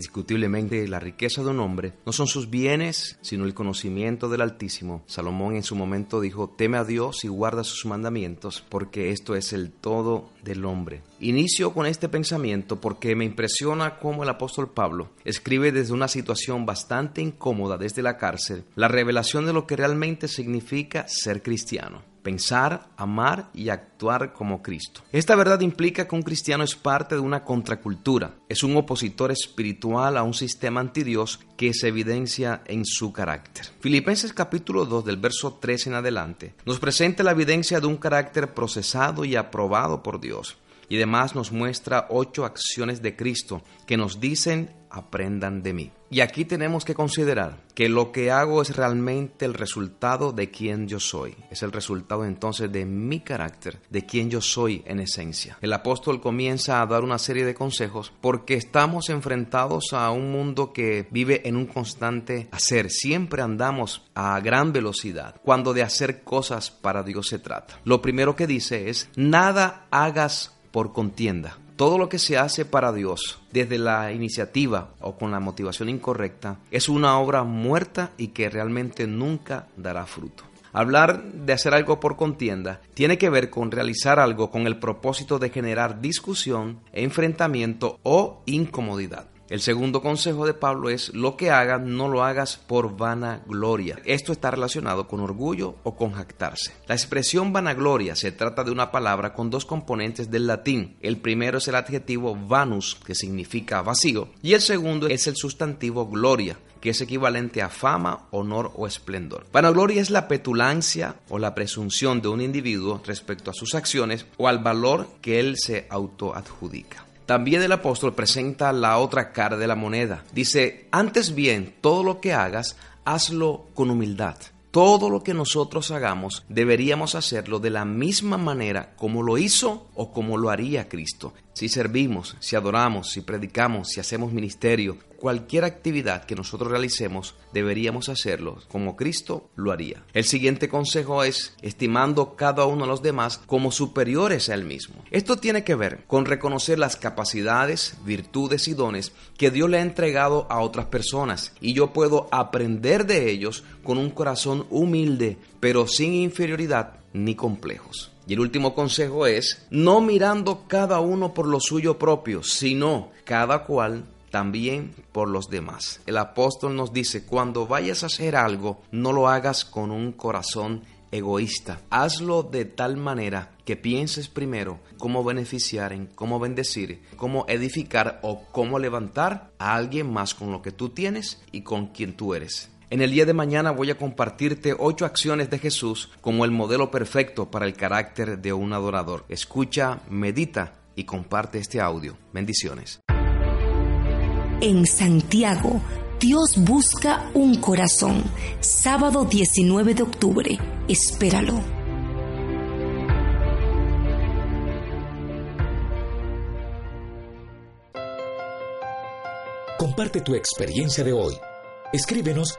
Indiscutiblemente, la riqueza de un hombre no son sus bienes, sino el conocimiento del Altísimo. Salomón en su momento dijo, teme a Dios y guarda sus mandamientos, porque esto es el todo del hombre. Inicio con este pensamiento porque me impresiona cómo el apóstol Pablo escribe desde una situación bastante incómoda desde la cárcel la revelación de lo que realmente significa ser cristiano pensar, amar y actuar como Cristo. Esta verdad implica que un cristiano es parte de una contracultura, es un opositor espiritual a un sistema antidios que se evidencia en su carácter. Filipenses capítulo 2 del verso 3 en adelante nos presenta la evidencia de un carácter procesado y aprobado por Dios y además nos muestra ocho acciones de Cristo que nos dicen aprendan de mí. Y aquí tenemos que considerar que lo que hago es realmente el resultado de quien yo soy. Es el resultado entonces de mi carácter, de quien yo soy en esencia. El apóstol comienza a dar una serie de consejos porque estamos enfrentados a un mundo que vive en un constante hacer. Siempre andamos a gran velocidad cuando de hacer cosas para Dios se trata. Lo primero que dice es, nada hagas por contienda. Todo lo que se hace para Dios, desde la iniciativa o con la motivación incorrecta, es una obra muerta y que realmente nunca dará fruto. Hablar de hacer algo por contienda tiene que ver con realizar algo con el propósito de generar discusión, enfrentamiento o incomodidad. El segundo consejo de Pablo es lo que hagas no lo hagas por vanagloria. Esto está relacionado con orgullo o con jactarse. La expresión vanagloria se trata de una palabra con dos componentes del latín. El primero es el adjetivo vanus, que significa vacío, y el segundo es el sustantivo gloria, que es equivalente a fama, honor o esplendor. Vanagloria es la petulancia o la presunción de un individuo respecto a sus acciones o al valor que él se autoadjudica. También el apóstol presenta la otra cara de la moneda. Dice, antes bien, todo lo que hagas, hazlo con humildad. Todo lo que nosotros hagamos deberíamos hacerlo de la misma manera como lo hizo o como lo haría Cristo. Si servimos, si adoramos, si predicamos, si hacemos ministerio, cualquier actividad que nosotros realicemos, deberíamos hacerlo como Cristo lo haría. El siguiente consejo es estimando cada uno de los demás como superiores a él mismo. Esto tiene que ver con reconocer las capacidades, virtudes y dones que Dios le ha entregado a otras personas y yo puedo aprender de ellos con un corazón humilde, pero sin inferioridad ni complejos. Y el último consejo es, no mirando cada uno por lo suyo propio, sino cada cual también por los demás. El apóstol nos dice, cuando vayas a hacer algo, no lo hagas con un corazón egoísta. Hazlo de tal manera que pienses primero cómo beneficiar, en cómo bendecir, cómo edificar o cómo levantar a alguien más con lo que tú tienes y con quien tú eres. En el día de mañana voy a compartirte ocho acciones de Jesús como el modelo perfecto para el carácter de un adorador. Escucha, medita y comparte este audio. Bendiciones. En Santiago, Dios busca un corazón. Sábado 19 de octubre. Espéralo. Comparte tu experiencia de hoy. Escríbenos